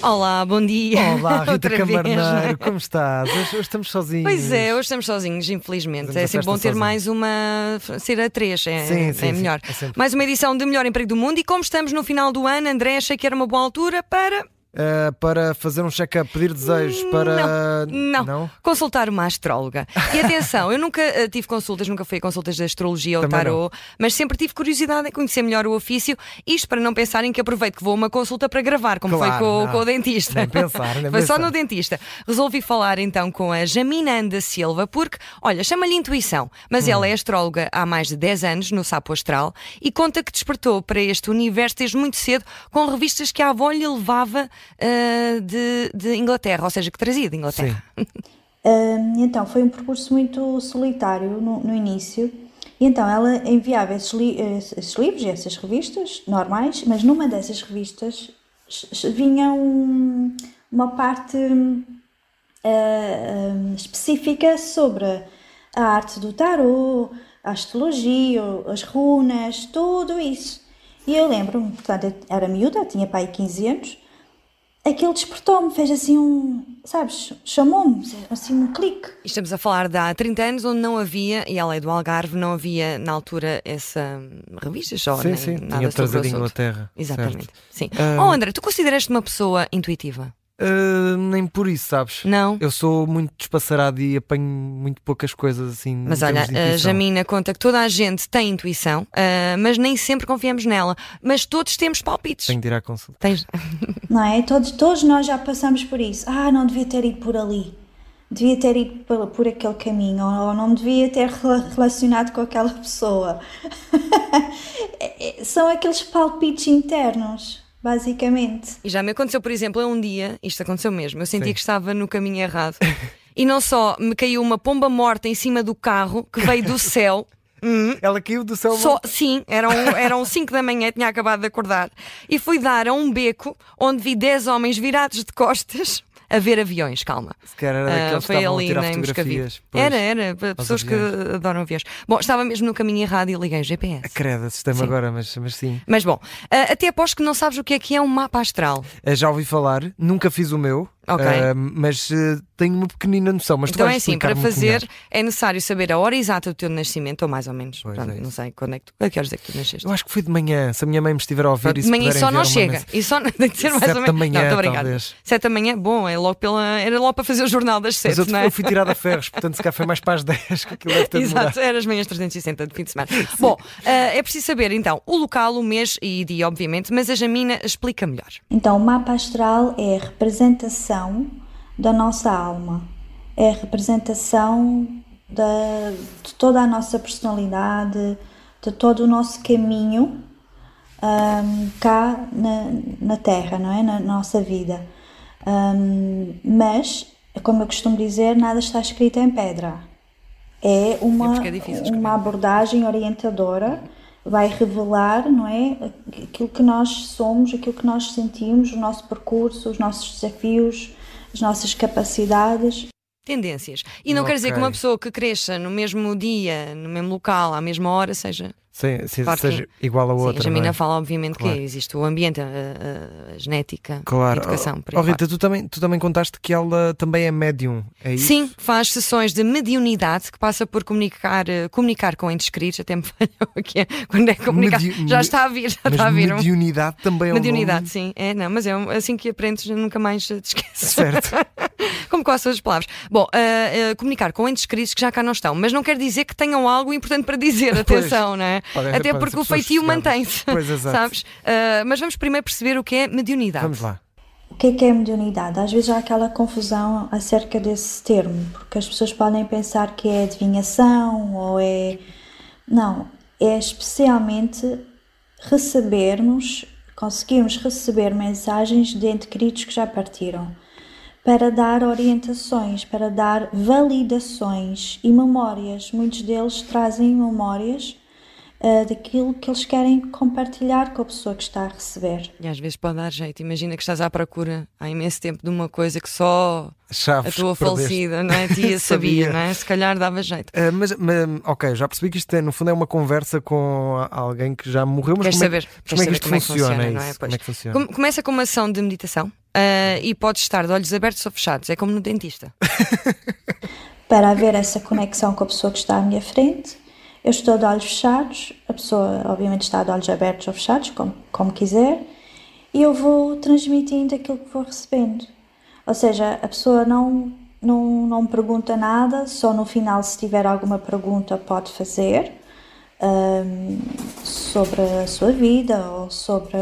Olá, bom dia. Olá, Rita Outra vez. Camarneiro, como estás? Hoje, hoje estamos sozinhos. Pois é, hoje estamos sozinhos, infelizmente. Fazemos é sempre bom ter mais uma. ser a três, é, Sim, é sim, sim, melhor. é sempre. mais uma edição de Melhor Emprego do Mundo e como estamos no final do ano, André, achei que era uma boa altura para. Ah, para fazer um check-up, pedir desejos, para. Não, consultar uma astróloga. E atenção, eu nunca eh, tive consultas, nunca fui a consultas de astrologia ou tarô, mas sempre tive curiosidade em conhecer melhor o ofício. Isto para não pensarem que aproveito que vou a uma consulta para gravar, como Claro, foi com, não. com o dentista. Nem pensar, nem foi só pensar. no dentista. Resolvi falar então com a Jamina Anda Silva, porque, olha, chama-lhe intuição, mas Hum. ela é astróloga há mais de 10 anos no Sapo Astral e conta que despertou para este universo desde muito cedo com revistas que a avó lhe levava ah, de, de Inglaterra, ou seja, que trazia de Inglaterra. Então, foi um percurso muito solitário no, no início. E então, ela enviava esses, li- esses livros e essas revistas normais, mas numa dessas revistas vinha um- uma parte hum, ah, hum, específica sobre a arte do tarô, a astrologia, as runas, tudo isso. E eu lembro-me, portanto, eu era miúda, tinha pai 15 anos, aquilo despertou-me, fez assim um, sabes, chamou-me, assim um clique. E Estamos a falar de há 30 anos onde não havia, e ela é do Algarve, não havia na altura essa hum, revista só, Sim, nem sim, nada tinha sobre o trazido. Inglaterra. Exatamente. certo. Sim. Ah. Oh, André, tu consideras-te uma pessoa intuitiva? Ah, nem por isso, sabes? Não? Eu sou muito despassarado e apanho muito poucas coisas assim. Mas olha, a. Jamina conta que toda a gente tem intuição, ah, mas nem sempre confiamos nela. Mas todos temos palpites. Tenho de ir à consulta. Tens... Não é? Todos, todos nós já passamos por isso. Ah, não devia ter ido por ali. Devia ter ido por, por aquele caminho. Ou não me devia ter rela- relacionado com aquela pessoa. É- é- São aqueles palpites internos, basicamente. E já me aconteceu, por exemplo, um dia, isto aconteceu mesmo, eu sentia Sim. que estava no caminho errado. E não só me caiu uma pomba morta em cima do carro que veio do céu. Hum, Ela caiu do céu. Só, sim, eram, eram 5 da manhã, tinha acabado de acordar. E fui dar a um beco onde vi 10 homens virados de costas a ver aviões, calma. Se calhar era daqueles que foi estavam a ali tirar na fotografias. Pois. Era, era, para pessoas que aviões. adoram aviões. Bom, estava mesmo no caminho errado e liguei o GPS. Credo, assustei-me agora, mas, mas sim. Mas bom, ah, até aposto que não sabes o que é que é um mapa astral. Ah, Já ouvi falar, nunca fiz o meu, Ok. ah, mas ah, tenho uma pequenina noção. Mas tu então é assim, para fazer melhor. é necessário saber a hora exata do teu nascimento, ou mais ou menos. Pois Pronto, é não sei quando é que tu, a que horas é que tu nasceste. Eu acho que foi de manhã. Se a minha mãe me estiver a ouvir Pronto, e se manhã só não chega. E só tem de ser mais Sete ou da menos. manhã, não, obrigada. talvez. Sete da manhã, bom, é logo pela, era logo para fazer o jornal das Mas sete, eu, não é? eu fui tirado a ferros, portanto, se cá foi mais para as 10 que aquilo deve ter. Exato, era as manhãs 360 de fim de semana. Bom, ah, é preciso saber então o local, o mês e dia, obviamente, mas a Jamina explica melhor. Então, o mapa astral é a representação da nossa alma, é a representação da, de toda a nossa personalidade, de todo o nosso caminho hum, cá na, na Terra, não é? Na nossa vida. Hum, mas, como eu costumo dizer, nada está escrito em pedra. É uma, porque é escrever. uma abordagem orientadora, vai revelar, não é? Aquilo que nós somos, aquilo que nós sentimos, o nosso percurso, os nossos desafios, as nossas capacidades. Tendências. E não quer dizer que uma pessoa que cresça no mesmo dia, no mesmo local, à mesma hora, seja. Sim, sim, Claro seja que- igual a Sim, outra. a Jamina é? fala, obviamente, Claro. que existe o ambiente, a, a- a genética, Claro. a educação. Oh, fora. Rita, tu também, tu também contaste que ela também é médium, é isso? Sim, faz sessões de mediunidade que passa por comunicar, eh, comunicar com entes queridos, até me falhou aqui quando é comunicar. Medi- Já está a vir, já está a vir. um- mediunidade também é um Mediunidade, nome... sim. É, não, mas é um- assim que aprendes, nunca mais te esqueces. Certo. Como todas as palavras. Bom, ah, ah, comunicar com entes queridos que já cá não estão, mas não quer dizer que tenham algo importante para dizer, Pois. atenção, não é? Podem- Até porque o feitio mantém-se. Pois, exato. Sabes? Ah, mas vamos primeiro perceber o que é mediunidade. Vamos lá. O que é que é mediunidade? Às vezes há aquela confusão acerca desse termo, porque as pessoas podem pensar que é adivinhação ou é. Não, é especialmente recebermos, conseguirmos receber mensagens de entes queridos que já partiram, para dar orientações, para dar validações e memórias. Muitos deles trazem memórias ah, daquilo que eles querem compartilhar com a pessoa que está a receber. E às vezes pode dar jeito. Imagina que estás à procura há imenso tempo de uma coisa que só a Chaves tua que perdeste. falecida, não é? Tia sabia, Sabia. não é? Se calhar dava jeito. Ah, mas, mas, ok, já percebi que isto é, no fundo é uma conversa com a- alguém que já morreu, mas Queres como, saber, é, como é que isto saber funciona? não é? Pois. Como é que funciona? Come- Começa com uma ação de meditação. Uh, e pode estar de olhos abertos ou fechados, é como no dentista. Para haver essa conexão com a pessoa que está à minha frente, eu estou de olhos fechados, a pessoa obviamente está de olhos abertos ou fechados, como, como quiser, e eu vou transmitindo aquilo que vou recebendo. Ou seja, a pessoa não, não, não pergunta nada, só no final, se tiver alguma pergunta, pode fazer um, sobre a sua vida ou sobre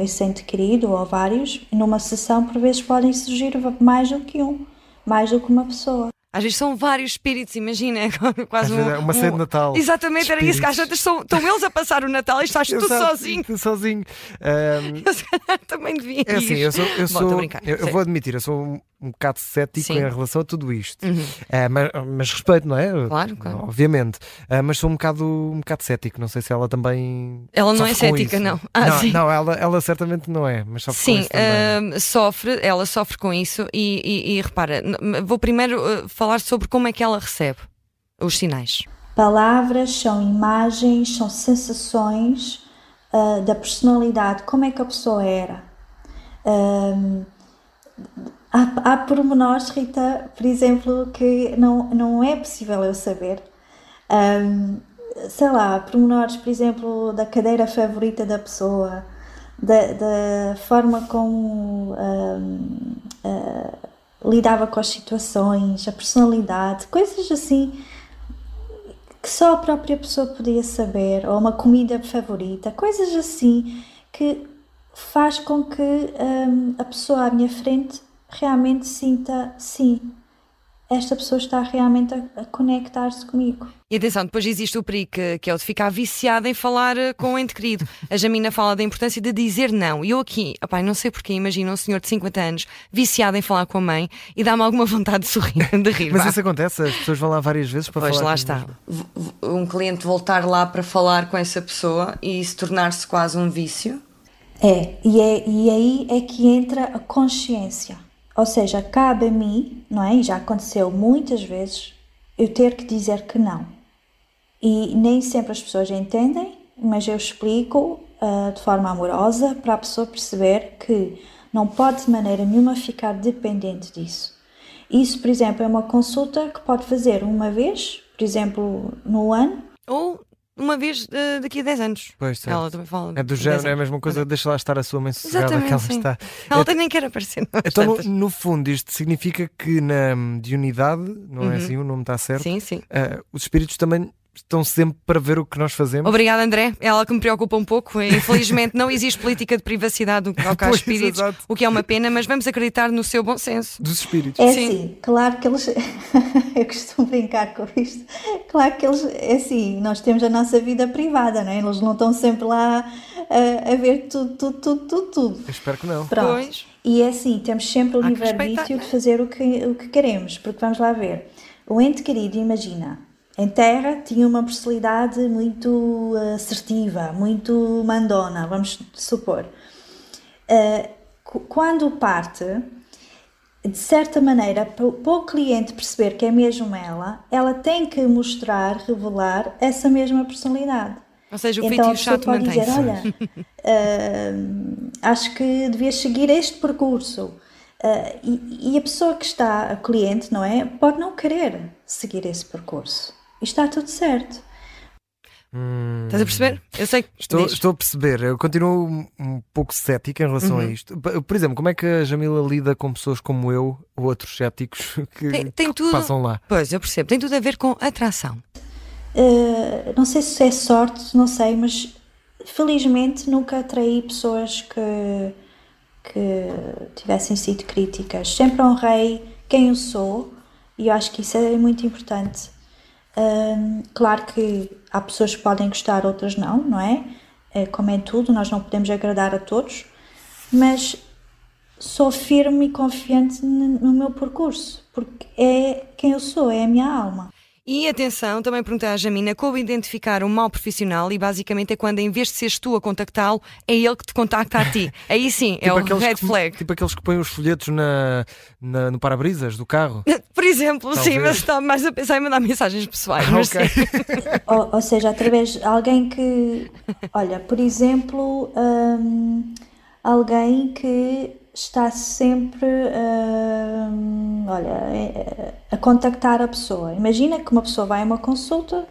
esse ente querido ou vários. Numa sessão, por vezes, podem surgir mais do que um, mais do que uma pessoa. Às vezes são vários espíritos, imagina, quase um, é uma ceia de Natal. Exatamente, era isso que às vezes são, estão eles a passar o Natal e estás tu sozinho. sozinho. Um, eu se calhar também devia. É assim, eu sou. Eu, Bom, sou, eu, eu vou admitir, eu sou um bocado cético Sim. em relação a tudo isto. Uhum. Uh, mas, mas, respeito, não é? Claro, claro. Obviamente. Uh, mas sou um bocado, um bocado cético. Não sei se ela também. Ela não é cética, não. Ah, não, não ela, ela certamente não é, mas sofre sim, com isso. Sim, uh, sofre, ela sofre com isso e, e, e repara, vou primeiro falar sobre como é que ela recebe os sinais. Palavras são imagens, são sensações da personalidade, como é que a pessoa era. Há, há pormenores, Rita, por exemplo, que não, não é possível eu saber. Um, sei lá, pormenores, por exemplo, da cadeira favorita da pessoa, da, da forma como um, uh, lidava com as situações, a personalidade, coisas assim que só a própria pessoa podia saber, ou uma comida favorita, coisas assim que faz com que um, a pessoa à minha frente realmente sinta, sim, esta pessoa está realmente a, a conectar-se comigo. E atenção, depois existe o perigo que, que, é o de ficar viciada em falar eh, com o ente querido. A Jamina fala da importância de dizer não. E eu aqui, opa, não sei porquê, imagino um senhor de 50 anos viciado em falar com a mãe e dá-me alguma vontade de sorrir, de rir. Mas isso acontece, as pessoas vão lá várias vezes para pois, falar. Pois lá está. Um cliente voltar lá para falar com essa pessoa e se tornar-se quase um vício. É, e, é, e aí é que entra a consciência. Ou seja, cabe a mim, não é? E já aconteceu muitas vezes, eu ter que dizer que não. E nem sempre as pessoas entendem, mas eu explico uh, de forma amorosa para a pessoa perceber que não pode de maneira nenhuma ficar dependente disso. Isso, por exemplo, é uma consulta que pode fazer uma vez, por exemplo, no ano. Ou uma vez uh, daqui a 10 anos. Pois, certo. Ela também fala. É do género, é a mesma coisa, deixa lá estar a sua mãe sossegada que ela sim. está. Ela é, nem quer aparecer. Então, no, no, fundo, isto significa que na de unidade, não é uhum. é assim, o nome está certo? Sim, sim. Uh, os espíritos também estão sempre para ver o que nós fazemos. Obrigada, André. É ela que me preocupa um pouco. Infelizmente, não existe política de privacidade no que toca aos espíritos, exato. o que é uma pena, mas vamos acreditar no seu bom senso. Dos espíritos. É sim, sim claro que eles. Eu costumo brincar com isto. Claro que eles. É assim, nós temos a nossa vida privada, não é? Eles não estão sempre lá a, a ver tudo, tudo, tudo, tudo, tudo. Eu espero que não. Pronto. Pois. E é assim, temos sempre o livre-arbítrio de fazer o que, o que queremos, porque vamos lá ver. O ente querido, imagina, em terra tinha uma personalidade muito eh, assertiva, muito mandona, vamos supor. Eh, quando parte, de certa maneira, para o cliente perceber que é mesmo ela, ela tem que mostrar, revelar essa mesma personalidade. Ou seja, o então, feito e o chato pode dizer, olha, uh, acho que devias seguir este percurso. Uh, e, e, a pessoa que está, a cliente, não é? Pode não querer seguir esse percurso está tudo certo. Hum, Estás a perceber? Eu sei estou, estou a perceber. Eu continuo um, um pouco cético em relação uhum. a isto. Por exemplo, como é que a Jamila lida com pessoas como eu ou outros céticos que, tem, tem que tudo, passam lá? Pois, eu percebo. Tem tudo a ver com atração. Uh, não sei se é sorte, não sei, mas felizmente nunca atraí pessoas que, que tivessem sido críticas. Sempre honrei quem eu sou e eu acho que isso é muito importante claro que há pessoas que podem gostar, outras não, não é? é? Como é tudo, nós não podemos agradar a todos, mas sou firme e confiante no meu percurso, porque é quem eu sou, é a minha alma. E atenção, também perguntei à Jamina como identificar um mau profissional e basicamente é quando em vez de seres tu a contactá-lo, é ele que te contacta a ti. Aí sim, é tipo é o red que, flag. Tipo aqueles que põem os folhetos na, na no para-brisas do carro. Por exemplo, Talvez. sim, mas está mais a pensar em mandar mensagens pessoais. Ah, okay. ou, ou, seja, através de alguém que, olha, por exemplo, hum, alguém que está sempre uh, olha, é, a contactar a pessoa. Imagina que uma pessoa vai a uma consulta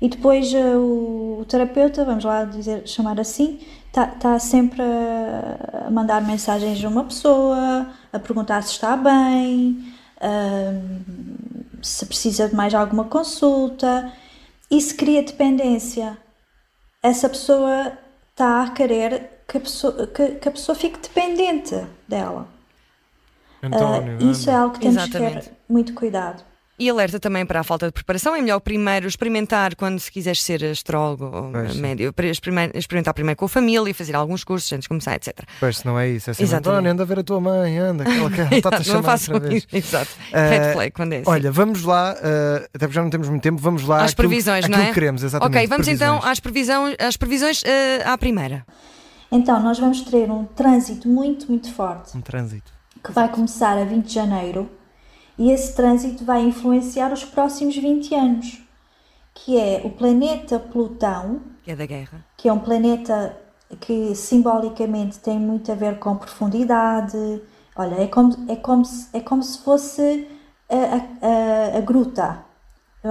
e depois uh, o, o, terapeuta, vamos lá dizer, chamar assim, está tá sempre a, a, mandar mensagens a uma pessoa, a perguntar se está bem, uh, se precisa de mais alguma consulta. Isso cria dependência. Essa pessoa está a querer que a pessoa, que, que a pessoa fique dependente dela. António, uh, isso é algo que temos Exatamente. que ter muito cuidado. E alerta também para a falta de preparação. É melhor primeiro experimentar quando se quiseres ser astrólogo ou médio, experimentar primeiro com a família e fazer alguns cursos antes de começar, etc. Pois não é isso. É assim, António, anda a ver a tua mãe, anda, aquela que está-te a chamar Não façam isso. Exato. Uh, Red flag quando é assim. Olha, vamos lá, uh, até porque já não temos muito tempo, vamos lá às previsões, aquilo, não é? que queremos, exatamente. Ok, vamos previsões. então às previsões, às previsões uh, à primeira. Então, nós vamos ter um trânsito muito, muito forte. Um trânsito. Que vai começar a 20 de janeiro e esse trânsito vai influenciar os próximos 20 anos, que é o planeta Plutão, que é da guerra, que é um planeta que simbolicamente tem muito a ver com profundidade. Olha, é como, é como, se, é como se fosse a, a, a gruta.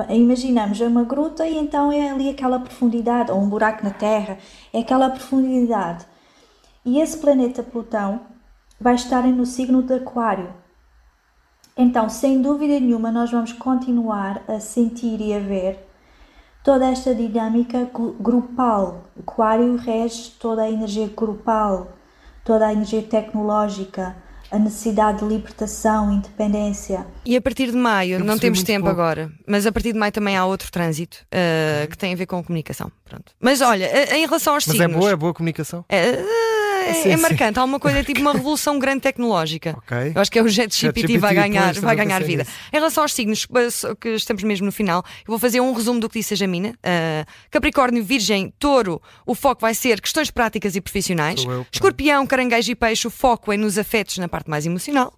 Imaginamos uma gruta e então é ali aquela profundidade, ou um buraco na Terra, é aquela profundidade. E esse planeta Plutão vai estar no signo de Aquário. Então, sem dúvida nenhuma, nós vamos continuar a sentir e a ver toda esta dinâmica grupal. Aquário rege toda a energia grupal, toda a energia tecnológica, a necessidade de libertação, independência. E a partir de maio, não temos tempo pouco. agora, mas a partir de maio também há outro trânsito uh, que tem a ver com comunicação. Pronto. Mas olha, em relação aos mas signos. Mas é boa, é boa comunicação? É, é, sim, é marcante. Há uma coisa tipo uma revolução grande tecnológica. Okay. Eu acho que é o JetGPT vai ganhar, vai ganhar vida. Isso. Em relação aos signos, que estamos mesmo no final, eu vou fazer um resumo do que disse a Jamina. Uh, Capricórnio, Virgem, Touro, o foco vai ser questões práticas e profissionais. Escorpião, Caranguejo e Peixe, o foco é nos afetos na parte mais emocional.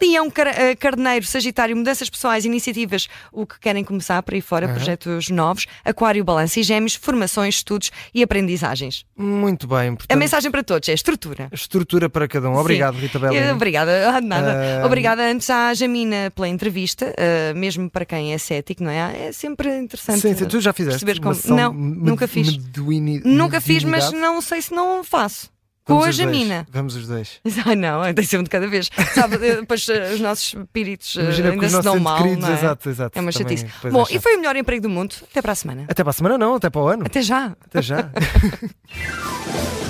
Leão, eh, Carneiro, Sagitário, mudanças pessoais, iniciativas, o que querem começar por aí fora, uhum. projetos novos, Aquário, Balança e Gêmeos, formações, estudos e aprendizagens. Muito bem. Portanto, a mensagem para todos é estrutura. Estrutura para cada um. Obrigado, Sim. Rita Bela. Obrigada, ah, nada. Uh... Obrigada antes à Jamina pela entrevista, uh, mesmo para quem é cético, não é? É sempre interessante. Sim, tu já fizeste? Como... Não, nunca fiz. Nunca fiz, mas não sei se não faço. Com Vamos a Jamina. Vamos os dois. Ah, não, tem ser um de cada vez. Sabe, depois eh, os nossos espíritos eh, Imagina ainda se dão mal. Queridos, é? Exato, exato. É uma chatice. Bom, é e foi o melhor emprego do mundo. Até para a semana. Até para a semana, não, até para o ano. Até já. Até já.